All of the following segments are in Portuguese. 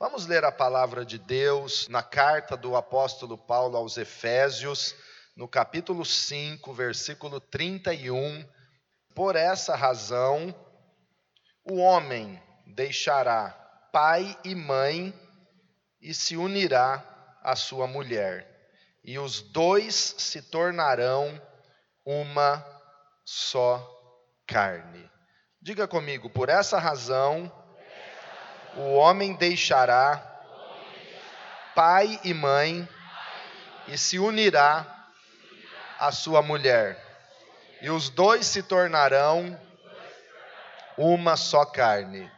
Vamos ler a palavra de Deus na carta do apóstolo Paulo aos Efésios, no capítulo 5, versículo 31. Por essa razão, o homem deixará pai e mãe e se unirá à sua mulher, e os dois se tornarão uma só carne. Diga comigo, por essa razão, o homem deixará pai e mãe e se unirá à sua mulher, e os dois se tornarão uma só carne.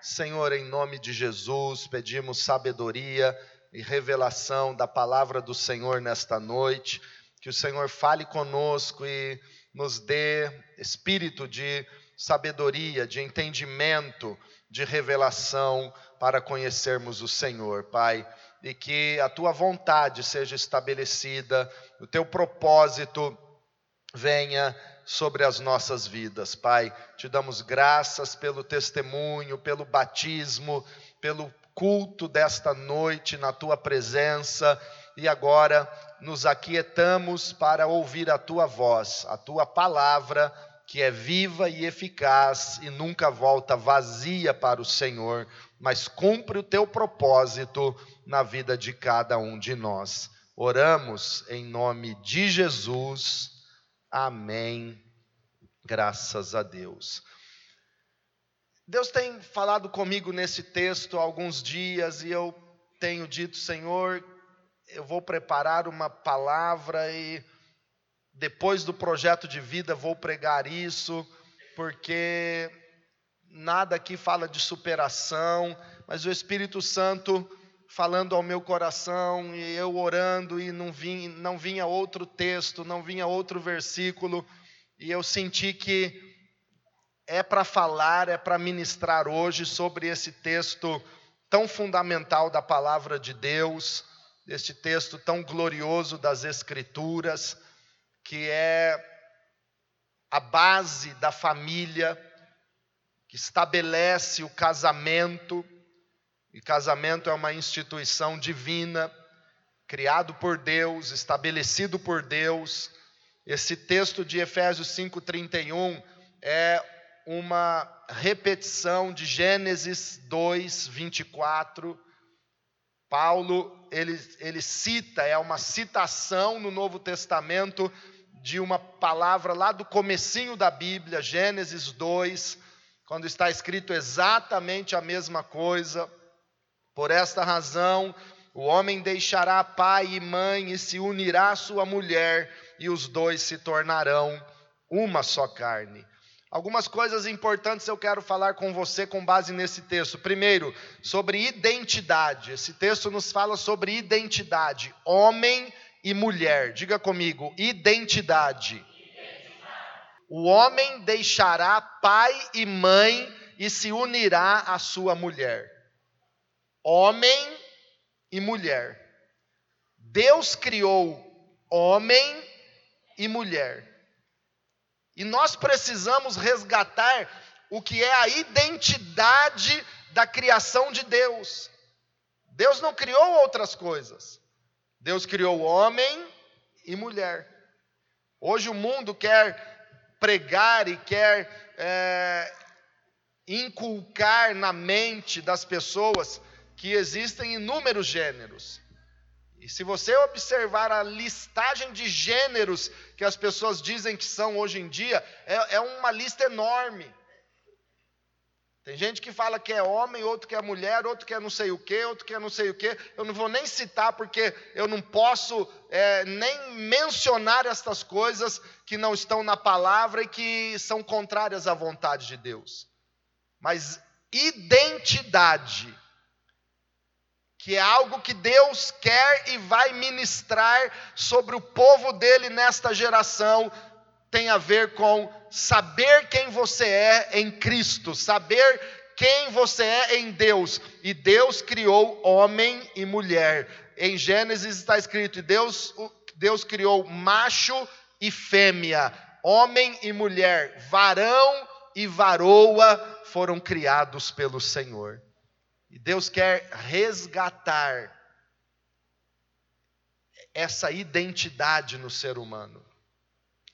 Senhor, em nome de Jesus, pedimos sabedoria e revelação da palavra do Senhor nesta noite, que o Senhor fale conosco e nos dê espírito de sabedoria, de entendimento de revelação para conhecermos o Senhor, Pai, e que a tua vontade seja estabelecida, o teu propósito venha sobre as nossas vidas, Pai. Te damos graças pelo testemunho, pelo batismo, pelo culto desta noite na tua presença e agora nos aquietamos para ouvir a tua voz, a tua palavra que é viva e eficaz e nunca volta vazia para o Senhor, mas cumpre o teu propósito na vida de cada um de nós. Oramos em nome de Jesus. Amém. Graças a Deus. Deus tem falado comigo nesse texto há alguns dias e eu tenho dito, Senhor, eu vou preparar uma palavra e depois do projeto de vida vou pregar isso, porque nada aqui fala de superação, mas o Espírito Santo falando ao meu coração e eu orando e não vinha, não vinha outro texto, não vinha outro versículo, e eu senti que é para falar, é para ministrar hoje sobre esse texto tão fundamental da palavra de Deus, este texto tão glorioso das Escrituras que é a base da família, que estabelece o casamento, e casamento é uma instituição divina, criado por Deus, estabelecido por Deus. Esse texto de Efésios 5:31 é uma repetição de Gênesis 2, 24. Paulo, ele, ele cita, é uma citação no Novo Testamento de uma palavra lá do comecinho da Bíblia, Gênesis 2, quando está escrito exatamente a mesma coisa. Por esta razão, o homem deixará pai e mãe e se unirá à sua mulher, e os dois se tornarão uma só carne. Algumas coisas importantes eu quero falar com você com base nesse texto. Primeiro, sobre identidade. Esse texto nos fala sobre identidade. Homem e mulher. Diga comigo, identidade. O homem deixará pai e mãe e se unirá à sua mulher. Homem e mulher. Deus criou homem e mulher. E nós precisamos resgatar o que é a identidade da criação de Deus. Deus não criou outras coisas. Deus criou homem e mulher. Hoje o mundo quer pregar e quer é, inculcar na mente das pessoas que existem inúmeros gêneros. E se você observar a listagem de gêneros que as pessoas dizem que são hoje em dia, é, é uma lista enorme. Tem gente que fala que é homem, outro que é mulher, outro que é não sei o que, outro que é não sei o que. Eu não vou nem citar porque eu não posso é, nem mencionar estas coisas que não estão na palavra e que são contrárias à vontade de Deus. Mas identidade, que é algo que Deus quer e vai ministrar sobre o povo dele nesta geração, tem a ver com saber quem você é em Cristo, saber quem você é em Deus. E Deus criou homem e mulher. Em Gênesis está escrito: Deus, Deus criou macho e fêmea, homem e mulher, varão e varoa foram criados pelo Senhor. E Deus quer resgatar essa identidade no ser humano,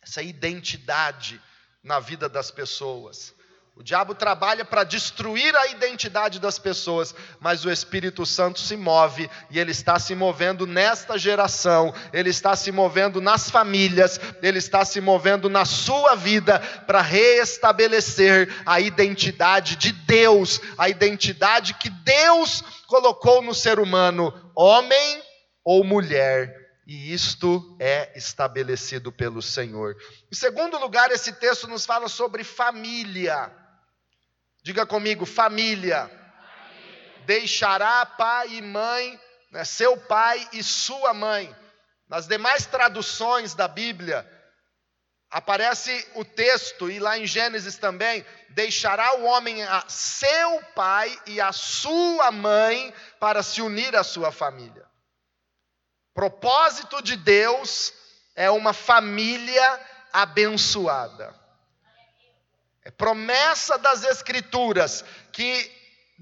essa identidade na vida das pessoas. O diabo trabalha para destruir a identidade das pessoas, mas o Espírito Santo se move e ele está se movendo nesta geração, ele está se movendo nas famílias, ele está se movendo na sua vida para reestabelecer a identidade de Deus, a identidade que Deus colocou no ser humano, homem ou mulher. E isto é estabelecido pelo Senhor. Em segundo lugar, esse texto nos fala sobre família. Diga comigo, família. família. Deixará pai e mãe, né, seu pai e sua mãe. Nas demais traduções da Bíblia, aparece o texto, e lá em Gênesis também, deixará o homem a seu pai e a sua mãe para se unir à sua família. Propósito de Deus é uma família abençoada. É promessa das Escrituras que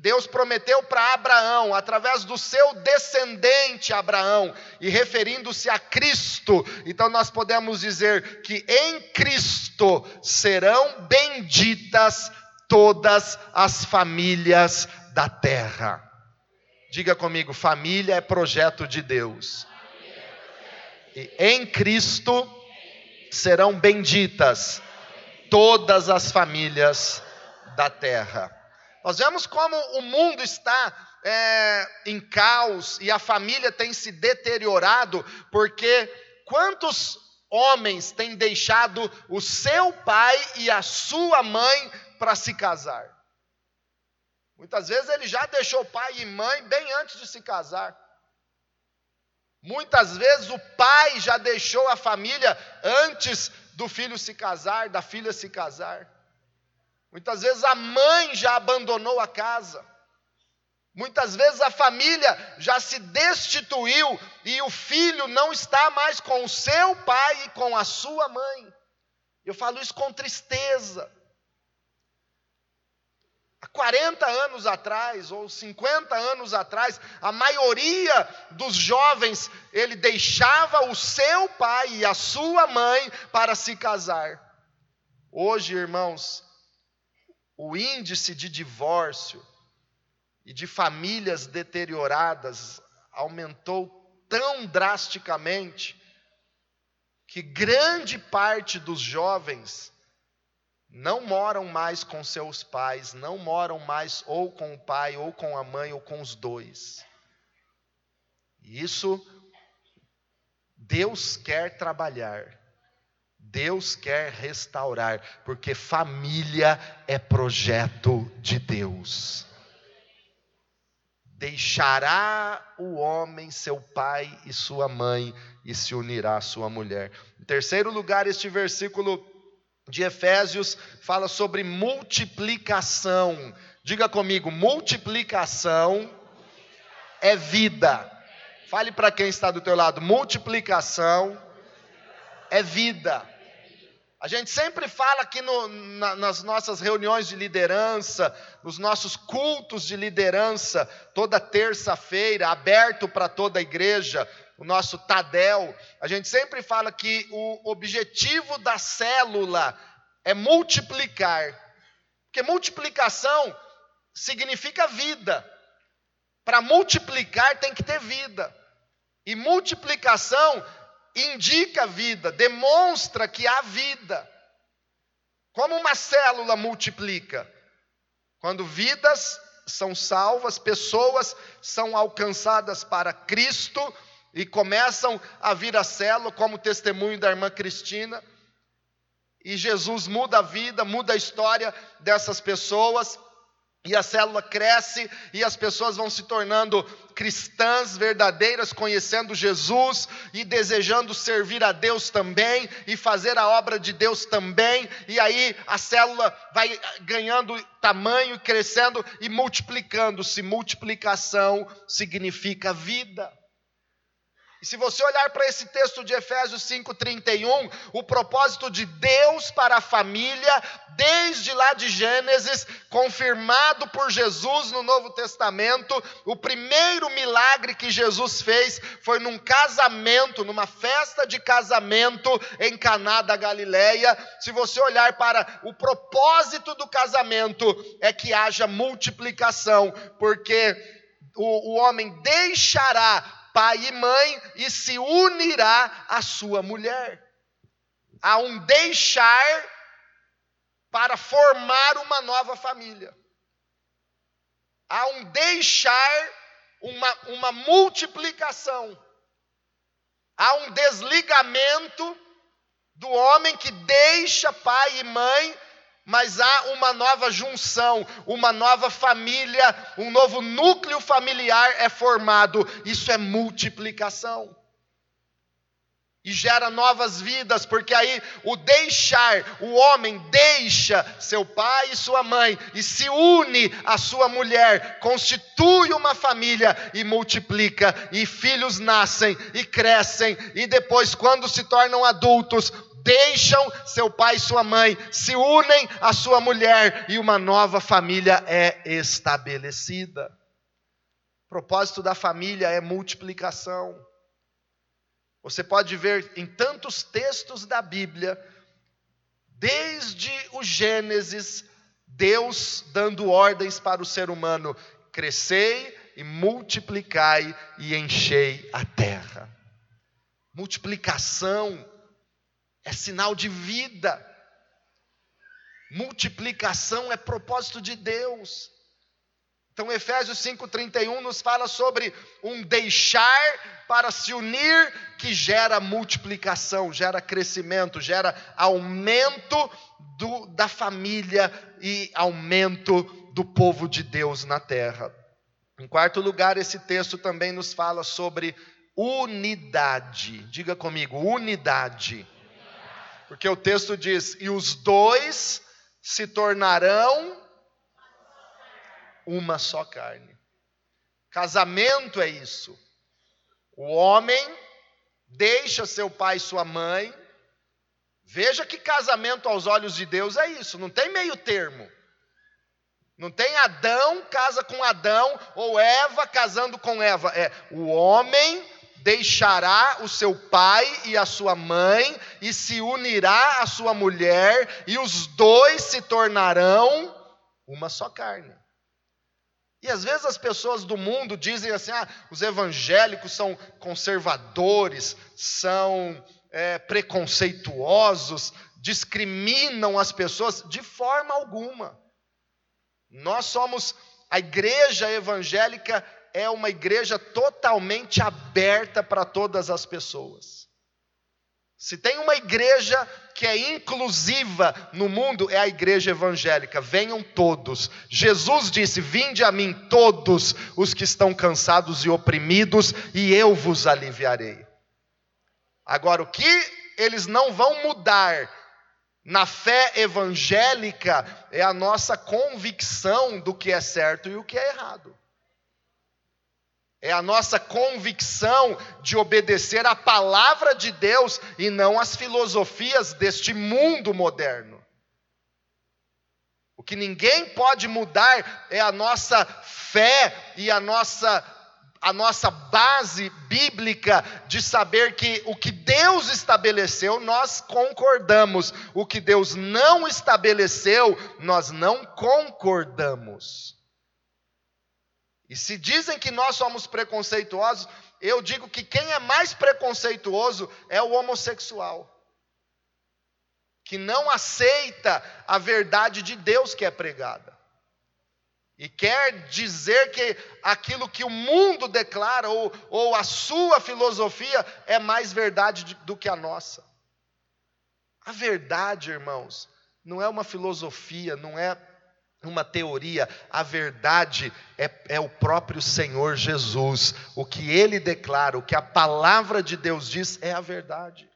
Deus prometeu para Abraão, através do seu descendente Abraão, e referindo-se a Cristo. Então nós podemos dizer que em Cristo serão benditas todas as famílias da terra. Diga comigo, família é projeto de Deus. Em Cristo serão benditas todas as famílias da terra. Nós vemos como o mundo está é, em caos e a família tem se deteriorado, porque quantos homens têm deixado o seu pai e a sua mãe para se casar? Muitas vezes ele já deixou pai e mãe bem antes de se casar. Muitas vezes o pai já deixou a família antes do filho se casar, da filha se casar. Muitas vezes a mãe já abandonou a casa. Muitas vezes a família já se destituiu e o filho não está mais com o seu pai e com a sua mãe. Eu falo isso com tristeza. Há 40 anos atrás, ou 50 anos atrás, a maioria dos jovens, ele deixava o seu pai e a sua mãe para se casar. Hoje, irmãos, o índice de divórcio e de famílias deterioradas aumentou tão drasticamente que grande parte dos jovens não moram mais com seus pais, não moram mais ou com o pai, ou com a mãe, ou com os dois. Isso Deus quer trabalhar. Deus quer restaurar, porque família é projeto de Deus. Deixará o homem seu pai e sua mãe e se unirá à sua mulher. Em terceiro lugar, este versículo de Efésios fala sobre multiplicação. Diga comigo, multiplicação é vida. Fale para quem está do teu lado, multiplicação é vida. A gente sempre fala aqui no, na, nas nossas reuniões de liderança, nos nossos cultos de liderança, toda terça-feira, aberto para toda a igreja, o nosso Tadel, a gente sempre fala que o objetivo da célula é multiplicar. Porque multiplicação significa vida. Para multiplicar tem que ter vida. E multiplicação indica vida, demonstra que há vida. Como uma célula multiplica? Quando vidas são salvas, pessoas são alcançadas para Cristo, e começam a vir a célula, como testemunho da irmã Cristina. E Jesus muda a vida, muda a história dessas pessoas. E a célula cresce e as pessoas vão se tornando cristãs verdadeiras, conhecendo Jesus e desejando servir a Deus também e fazer a obra de Deus também. E aí a célula vai ganhando tamanho, crescendo e multiplicando-se. Multiplicação significa vida. E se você olhar para esse texto de Efésios 5:31, o propósito de Deus para a família, desde lá de Gênesis, confirmado por Jesus no Novo Testamento, o primeiro milagre que Jesus fez foi num casamento, numa festa de casamento em Caná da Galileia. Se você olhar para o propósito do casamento é que haja multiplicação, porque o, o homem deixará pai e mãe e se unirá à sua mulher. Há um deixar para formar uma nova família. Há um deixar, uma, uma multiplicação. Há um desligamento do homem que deixa pai e mãe mas há uma nova junção, uma nova família, um novo núcleo familiar é formado. Isso é multiplicação. E gera novas vidas, porque aí o deixar, o homem deixa seu pai e sua mãe e se une à sua mulher, constitui uma família e multiplica, e filhos nascem e crescem, e depois, quando se tornam adultos, deixam seu pai e sua mãe, se unem à sua mulher e uma nova família é estabelecida. O propósito da família é multiplicação. Você pode ver em tantos textos da Bíblia, desde o Gênesis, Deus dando ordens para o ser humano: crescei e multiplicai e enchei a terra. Multiplicação é sinal de vida. Multiplicação é propósito de Deus. Então, Efésios 5,31 nos fala sobre um deixar para se unir que gera multiplicação, gera crescimento, gera aumento do, da família e aumento do povo de Deus na terra. Em quarto lugar, esse texto também nos fala sobre unidade. Diga comigo, unidade. Porque o texto diz: e os dois se tornarão uma só carne. Casamento é isso. O homem deixa seu pai e sua mãe. Veja que casamento aos olhos de Deus é isso, não tem meio termo. Não tem Adão casa com Adão ou Eva casando com Eva. É o homem deixará o seu pai e a sua mãe e se unirá à sua mulher, e os dois se tornarão uma só carne. E às vezes as pessoas do mundo dizem assim: ah, os evangélicos são conservadores, são é, preconceituosos, discriminam as pessoas, de forma alguma. Nós somos a igreja evangélica é uma igreja totalmente aberta para todas as pessoas. Se tem uma igreja que é inclusiva no mundo, é a igreja evangélica. Venham todos. Jesus disse: Vinde a mim todos os que estão cansados e oprimidos, e eu vos aliviarei. Agora, o que eles não vão mudar na fé evangélica é a nossa convicção do que é certo e o que é errado. É a nossa convicção de obedecer à palavra de Deus e não às filosofias deste mundo moderno. O que ninguém pode mudar é a nossa fé e a nossa a nossa base bíblica de saber que o que Deus estabeleceu, nós concordamos. O que Deus não estabeleceu, nós não concordamos. E se dizem que nós somos preconceituosos, eu digo que quem é mais preconceituoso é o homossexual. Que não aceita a verdade de Deus que é pregada. E quer dizer que aquilo que o mundo declara, ou, ou a sua filosofia, é mais verdade do que a nossa. A verdade, irmãos, não é uma filosofia, não é uma teoria, a verdade é, é, o próprio Senhor Jesus. O que ele declara, o que a palavra de Deus diz, é a verdade.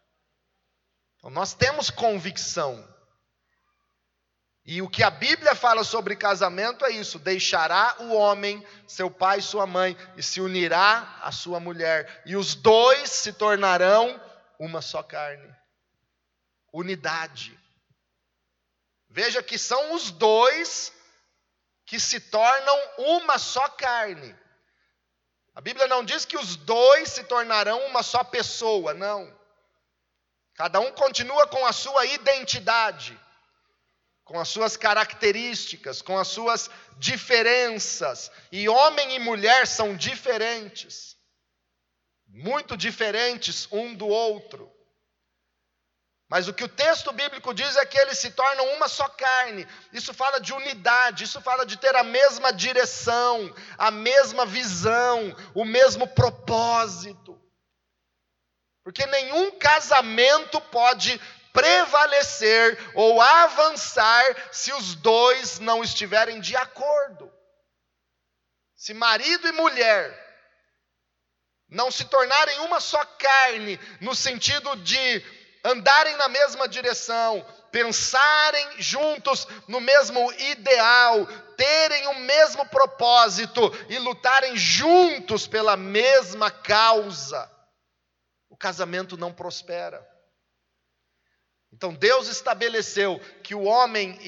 Então, nós temos convicção. E o que a Bíblia fala sobre casamento é isso: deixará o homem, seu pai e sua mãe, e se unirá à sua mulher, e os dois se tornarão uma só carne. Unidade. Veja que são os dois que se tornam uma só carne. A Bíblia não diz que os dois se tornarão uma só pessoa, não. Cada um continua com a sua identidade com as suas características, com as suas diferenças. E homem e mulher são diferentes, muito diferentes um do outro. Mas o que o texto bíblico diz é que eles se tornam uma só carne. Isso fala de unidade, isso fala de ter a mesma direção, a mesma visão, o mesmo propósito. Porque nenhum casamento pode prevalecer ou avançar se os dois não estiverem de acordo. Se marido e mulher não se tornarem uma só carne, no sentido de andarem na mesma direção, pensarem juntos no mesmo ideal, terem o mesmo propósito e lutarem juntos pela mesma causa, o casamento não prospera. Então Deus estabeleceu que o homem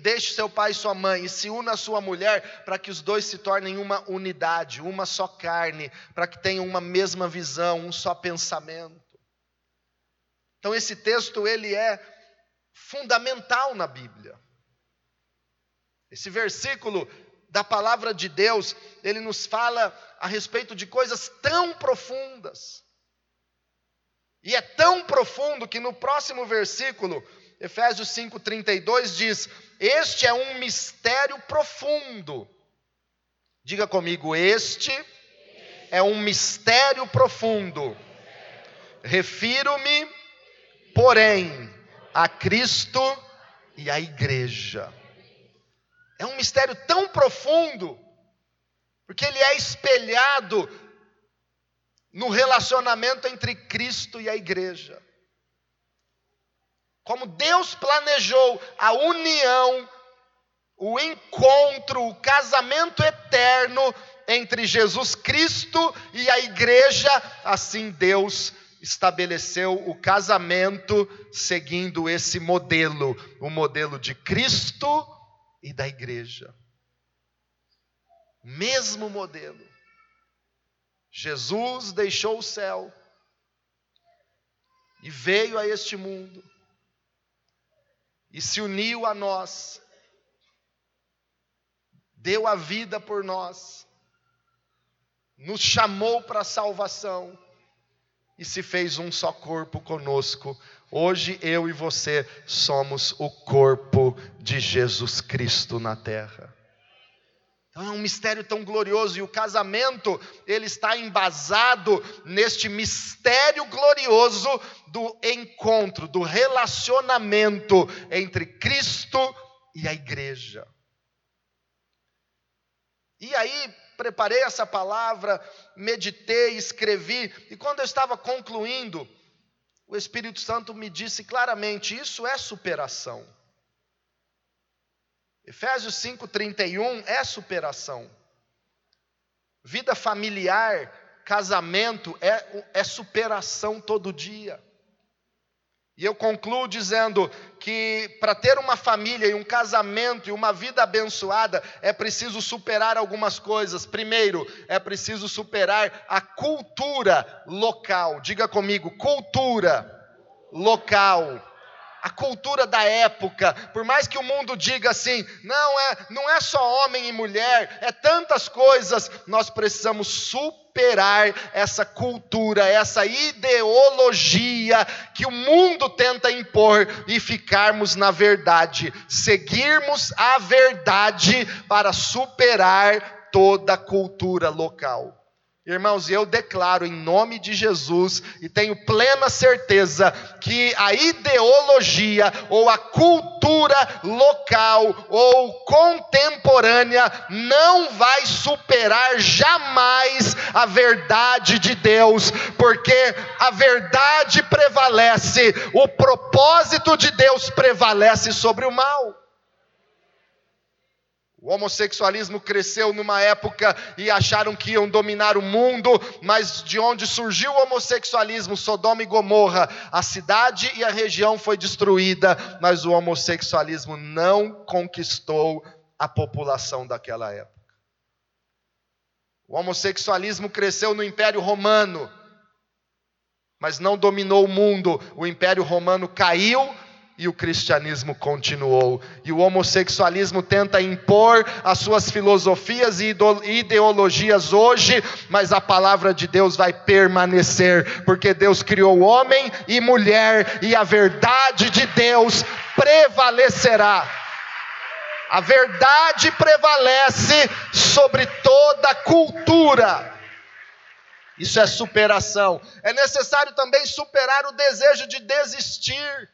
deixe seu pai e sua mãe e se una à sua mulher para que os dois se tornem uma unidade, uma só carne, para que tenham uma mesma visão, um só pensamento. Então esse texto ele é fundamental na Bíblia. Esse versículo da palavra de Deus, ele nos fala a respeito de coisas tão profundas. E é tão profundo que no próximo versículo, Efésios 5:32 diz: "Este é um mistério profundo". Diga comigo, este é um mistério profundo. Refiro-me, porém, a Cristo e à igreja. É um mistério tão profundo, porque ele é espelhado no relacionamento entre Cristo e a igreja. Como Deus planejou a união, o encontro, o casamento eterno entre Jesus Cristo e a igreja, assim Deus estabeleceu o casamento seguindo esse modelo, o modelo de Cristo e da igreja. Mesmo modelo. Jesus deixou o céu e veio a este mundo e se uniu a nós, deu a vida por nós, nos chamou para a salvação e se fez um só corpo conosco. Hoje eu e você somos o corpo de Jesus Cristo na terra. Então é um mistério tão glorioso e o casamento, ele está embasado neste mistério glorioso do encontro, do relacionamento entre Cristo e a igreja. E aí, preparei essa palavra, meditei, escrevi, e quando eu estava concluindo, o Espírito Santo me disse claramente: isso é superação. Efésios 5:31 é superação. Vida familiar, casamento é, é superação todo dia. E eu concluo dizendo que para ter uma família e um casamento e uma vida abençoada é preciso superar algumas coisas. Primeiro, é preciso superar a cultura local. Diga comigo, cultura local a cultura da época, por mais que o mundo diga assim, não é, não é só homem e mulher, é tantas coisas, nós precisamos superar essa cultura, essa ideologia que o mundo tenta impor e ficarmos na verdade, seguirmos a verdade para superar toda a cultura local. Irmãos, eu declaro em nome de Jesus e tenho plena certeza que a ideologia ou a cultura local ou contemporânea não vai superar jamais a verdade de Deus, porque a verdade prevalece, o propósito de Deus prevalece sobre o mal. O homossexualismo cresceu numa época e acharam que iam dominar o mundo, mas de onde surgiu o homossexualismo, Sodoma e Gomorra, a cidade e a região foi destruída, mas o homossexualismo não conquistou a população daquela época. O homossexualismo cresceu no Império Romano, mas não dominou o mundo. O Império Romano caiu e o cristianismo continuou. E o homossexualismo tenta impor as suas filosofias e ideologias hoje, mas a palavra de Deus vai permanecer, porque Deus criou homem e mulher e a verdade de Deus prevalecerá. A verdade prevalece sobre toda cultura. Isso é superação. É necessário também superar o desejo de desistir.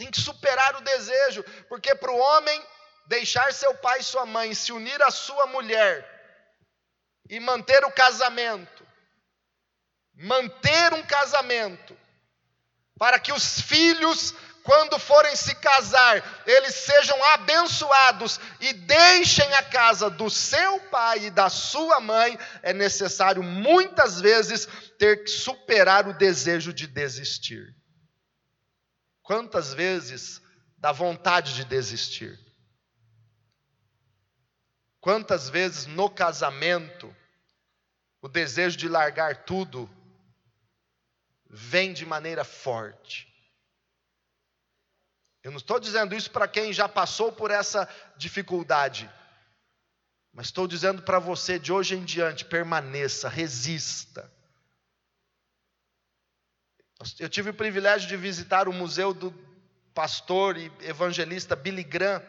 Tem que superar o desejo, porque para o homem deixar seu pai e sua mãe, se unir à sua mulher e manter o casamento, manter um casamento, para que os filhos, quando forem se casar, eles sejam abençoados e deixem a casa do seu pai e da sua mãe, é necessário muitas vezes ter que superar o desejo de desistir. Quantas vezes dá vontade de desistir? Quantas vezes no casamento o desejo de largar tudo vem de maneira forte? Eu não estou dizendo isso para quem já passou por essa dificuldade, mas estou dizendo para você de hoje em diante: permaneça, resista. Eu tive o privilégio de visitar o museu do pastor e evangelista Billy Graham.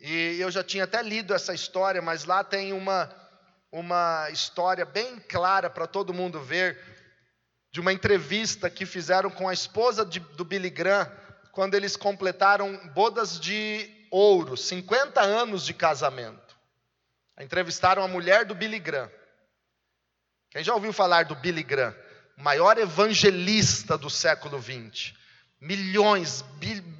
E eu já tinha até lido essa história, mas lá tem uma, uma história bem clara para todo mundo ver, de uma entrevista que fizeram com a esposa de, do Billy Graham, quando eles completaram bodas de ouro, 50 anos de casamento. Entrevistaram a mulher do Billy Graham. Quem já ouviu falar do Billy Graham? Maior evangelista do século XX. Milhões,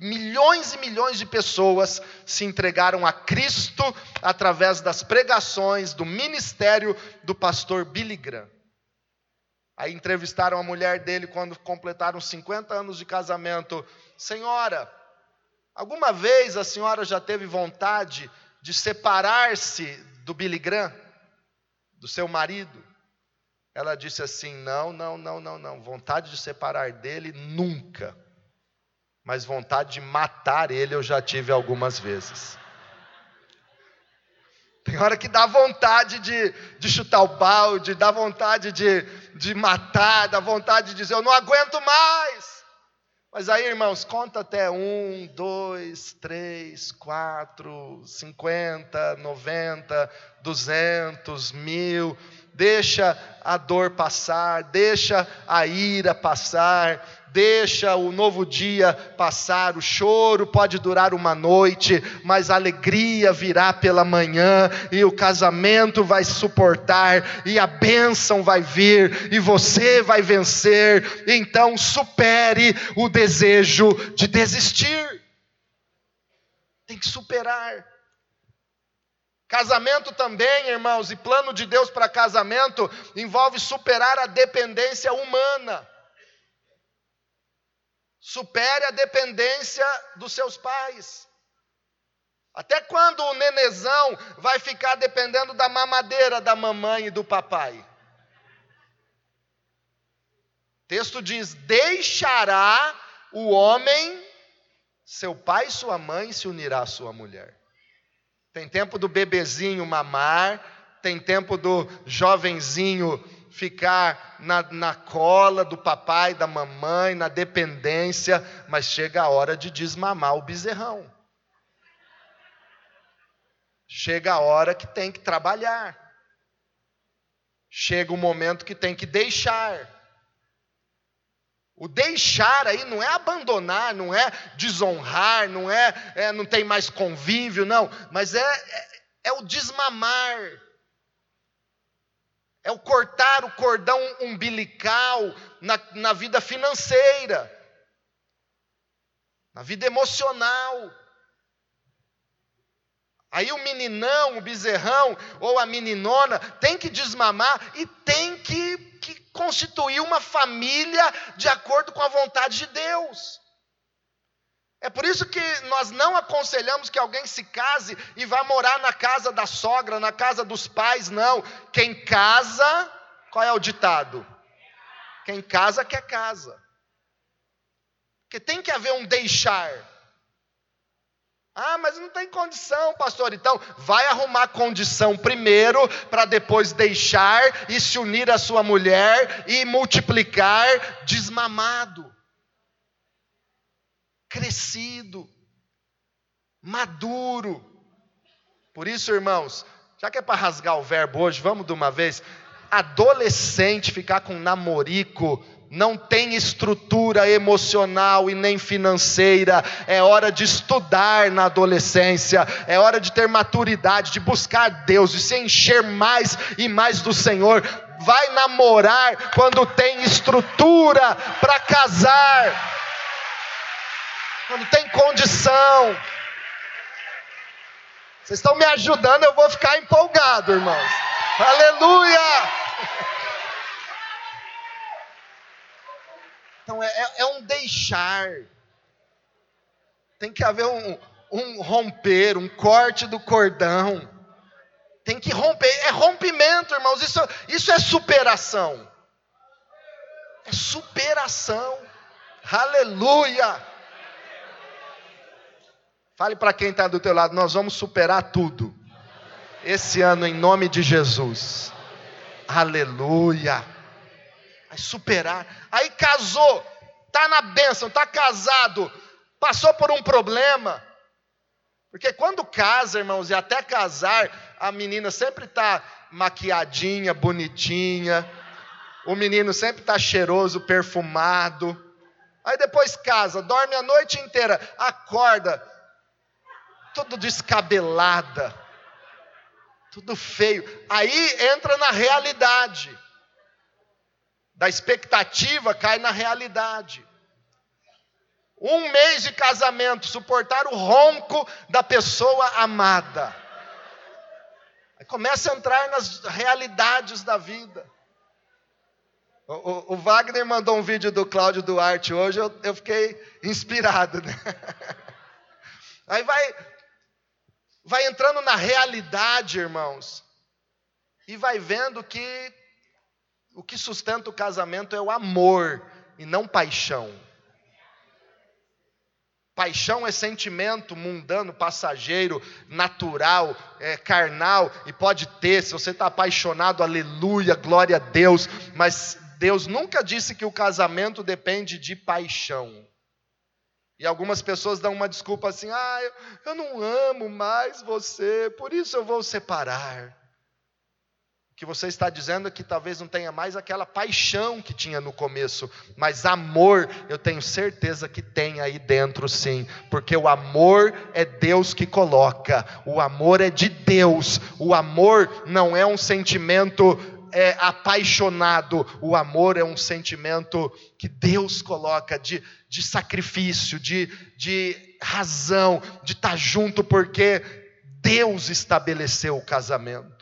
milhões e milhões de pessoas se entregaram a Cristo através das pregações, do ministério do pastor Billy Graham. Aí entrevistaram a mulher dele quando completaram 50 anos de casamento. Senhora, alguma vez a senhora já teve vontade de separar-se do Billy Graham, do seu marido? Ela disse assim: Não, não, não, não, não. Vontade de separar dele, nunca. Mas vontade de matar ele eu já tive algumas vezes. Tem hora que dá vontade de, de chutar o balde, dá vontade de, de matar, dá vontade de dizer: Eu não aguento mais. Mas aí, irmãos, conta até um, dois, três, quatro, cinquenta, noventa, duzentos, mil deixa a dor passar, deixa a ira passar, deixa o novo dia passar. O choro pode durar uma noite, mas a alegria virá pela manhã, e o casamento vai suportar, e a bênção vai vir, e você vai vencer. Então, supere o desejo de desistir. Tem que superar. Casamento também, irmãos, e plano de Deus para casamento envolve superar a dependência humana. Supere a dependência dos seus pais. Até quando o nenezão vai ficar dependendo da mamadeira da mamãe e do papai? O texto diz: Deixará o homem, seu pai e sua mãe se unirá à sua mulher. Tem tempo do bebezinho mamar, tem tempo do jovenzinho ficar na, na cola do papai, da mamãe, na dependência, mas chega a hora de desmamar o bezerrão. Chega a hora que tem que trabalhar. Chega o momento que tem que deixar. O deixar aí não é abandonar, não é desonrar, não é, é não tem mais convívio, não, mas é, é, é o desmamar, é o cortar o cordão umbilical na, na vida financeira, na vida emocional. Aí o meninão, o bezerrão ou a meninona tem que desmamar e tem que, que constituir uma família de acordo com a vontade de Deus. É por isso que nós não aconselhamos que alguém se case e vá morar na casa da sogra, na casa dos pais, não. Quem casa, qual é o ditado? Quem casa quer casa. Porque tem que haver um deixar. Ah, mas não tem condição, pastor. Então, vai arrumar condição primeiro, para depois deixar e se unir à sua mulher e multiplicar desmamado crescido, maduro. Por isso, irmãos, já que é para rasgar o verbo hoje, vamos de uma vez. Adolescente ficar com namorico não tem estrutura emocional e nem financeira. É hora de estudar na adolescência, é hora de ter maturidade, de buscar Deus, de se encher mais e mais do Senhor. Vai namorar quando tem estrutura para casar quando tem condição. Vocês estão me ajudando, eu vou ficar empolgado, irmãos. Aleluia! Então é, é, é um deixar. Tem que haver um, um romper, um corte do cordão. Tem que romper. É rompimento, irmãos. Isso, isso é superação. É superação. Aleluia. Fale para quem está do teu lado, nós vamos superar tudo. Esse ano, em nome de Jesus. Aleluia. Vai superar. Aí casou, tá na bênção, tá casado, passou por um problema. Porque quando casa, irmãos, e até casar, a menina sempre está maquiadinha, bonitinha. O menino sempre está cheiroso, perfumado. Aí depois casa, dorme a noite inteira, acorda, tudo descabelada, tudo feio. Aí entra na realidade. Da expectativa cai na realidade. Um mês de casamento, suportar o ronco da pessoa amada. Aí começa a entrar nas realidades da vida. O, o, o, Wagner mandou um vídeo do Cláudio Duarte hoje, eu, eu fiquei inspirado. Né? Aí vai, vai entrando na realidade, irmãos, e vai vendo que o que sustenta o casamento é o amor e não paixão. Paixão é sentimento mundano, passageiro, natural, é, carnal, e pode ter, se você está apaixonado, aleluia, glória a Deus, mas Deus nunca disse que o casamento depende de paixão. E algumas pessoas dão uma desculpa assim: ah, eu, eu não amo mais você, por isso eu vou separar. Que você está dizendo é que talvez não tenha mais aquela paixão que tinha no começo, mas amor, eu tenho certeza que tem aí dentro sim, porque o amor é Deus que coloca, o amor é de Deus, o amor não é um sentimento é apaixonado, o amor é um sentimento que Deus coloca de, de sacrifício, de, de razão, de estar junto, porque Deus estabeleceu o casamento.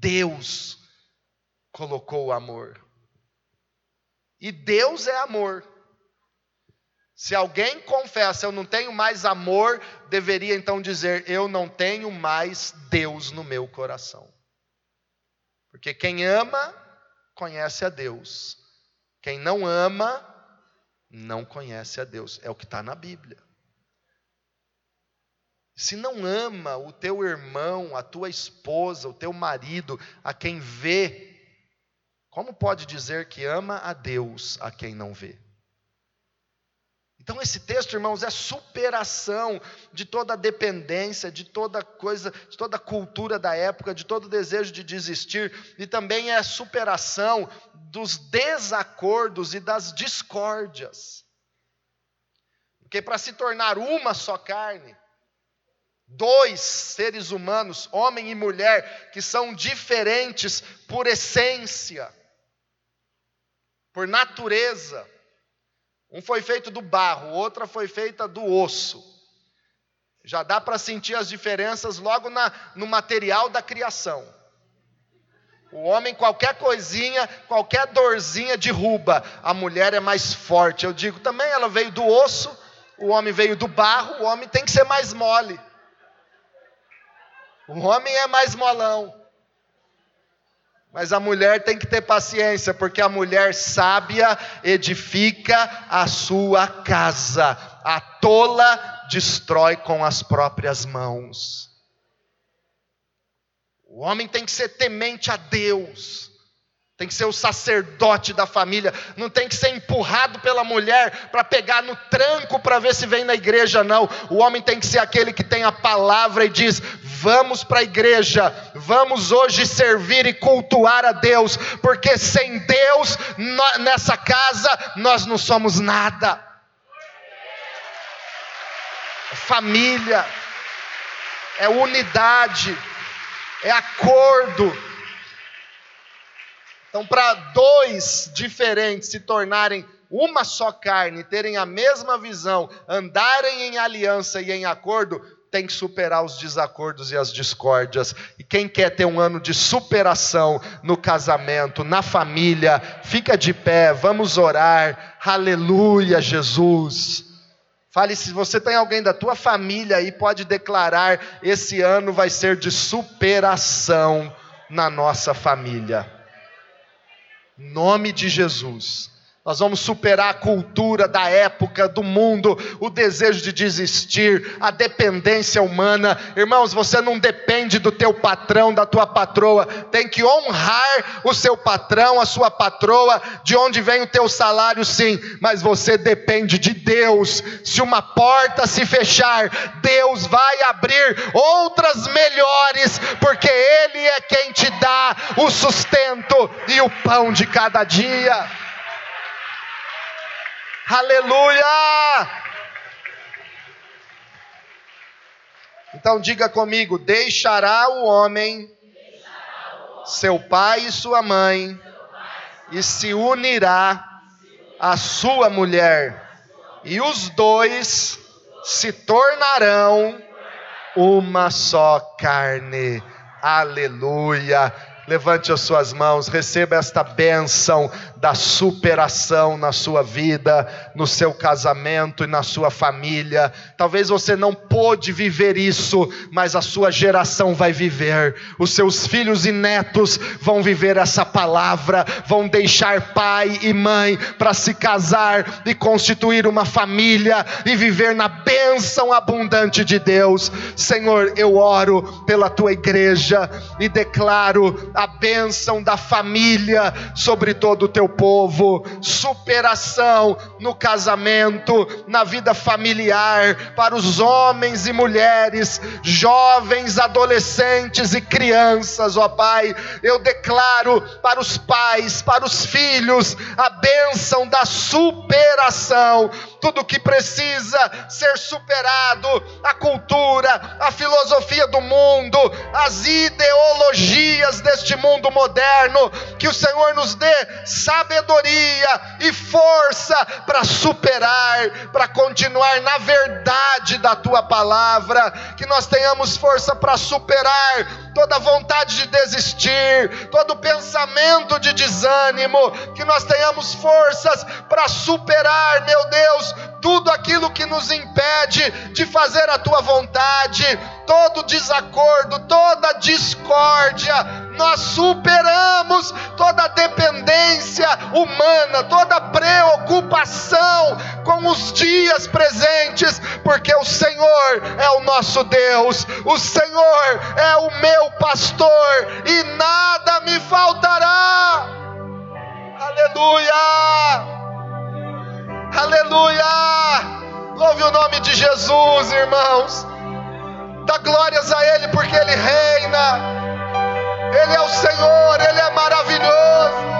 Deus colocou o amor. E Deus é amor. Se alguém confessa, eu não tenho mais amor, deveria então dizer, eu não tenho mais Deus no meu coração. Porque quem ama, conhece a Deus. Quem não ama, não conhece a Deus. É o que está na Bíblia. Se não ama o teu irmão, a tua esposa, o teu marido, a quem vê, como pode dizer que ama a Deus a quem não vê? Então, esse texto, irmãos, é superação de toda a dependência, de toda coisa, de toda a cultura da época, de todo o desejo de desistir, e também é superação dos desacordos e das discórdias. Porque para se tornar uma só carne, dois seres humanos, homem e mulher, que são diferentes por essência, por natureza, um foi feito do barro, outra foi feita do osso. Já dá para sentir as diferenças logo na, no material da criação. O homem, qualquer coisinha, qualquer dorzinha derruba. A mulher é mais forte. Eu digo também, ela veio do osso, o homem veio do barro, o homem tem que ser mais mole. O homem é mais molão. Mas a mulher tem que ter paciência, porque a mulher sábia edifica a sua casa, a tola destrói com as próprias mãos. O homem tem que ser temente a Deus, tem que ser o sacerdote da família, não tem que ser empurrado pela mulher para pegar no tranco para ver se vem na igreja, não. O homem tem que ser aquele que tem a palavra e diz: vamos para a igreja, vamos hoje servir e cultuar a Deus, porque sem Deus nessa casa nós não somos nada. Família, é unidade é acordo. Então, para dois diferentes se tornarem uma só carne, terem a mesma visão, andarem em aliança e em acordo, tem que superar os desacordos e as discórdias. E quem quer ter um ano de superação no casamento, na família, fica de pé, vamos orar. Aleluia, Jesus. Fale se você tem alguém da tua família aí, pode declarar: esse ano vai ser de superação na nossa família. Nome de Jesus. Nós vamos superar a cultura da época, do mundo, o desejo de desistir, a dependência humana. Irmãos, você não depende do teu patrão, da tua patroa. Tem que honrar o seu patrão, a sua patroa, de onde vem o teu salário, sim, mas você depende de Deus. Se uma porta se fechar, Deus vai abrir outras melhores, porque ele é quem te dá o sustento e o pão de cada dia. Aleluia! Então diga comigo: deixará o homem seu pai e sua mãe e se unirá à sua mulher, e os dois se tornarão uma só carne. Aleluia. Levante as suas mãos, receba esta bênção da superação na sua vida, no seu casamento e na sua família. Talvez você não pôde viver isso, mas a sua geração vai viver. Os seus filhos e netos vão viver essa palavra, vão deixar pai e mãe para se casar e constituir uma família e viver na bênção abundante de Deus. Senhor, eu oro pela tua igreja e declaro a bênção da família sobre todo o teu povo, superação no casamento, na vida familiar, para os homens e mulheres, jovens, adolescentes e crianças, ó Pai. Eu declaro para os pais, para os filhos, a bênção da superação tudo que precisa ser superado, a cultura, a filosofia do mundo, as ideologias deste mundo moderno, que o Senhor nos dê sabedoria e força para superar, para continuar na verdade da tua palavra, que nós tenhamos força para superar toda vontade de desistir, todo pensamento de desânimo, que nós tenhamos forças para superar, meu Deus, tudo aquilo que nos impede de fazer a tua vontade, todo desacordo, toda discórdia, nós superamos toda dependência humana, toda preocupação com os dias presentes, porque o Senhor é o nosso Deus, o Senhor é o meu pastor e nada me faltará. Aleluia! Aleluia! Louve o nome de Jesus, irmãos. Dá glórias a Ele porque Ele reina. Ele é o Senhor, Ele é maravilhoso.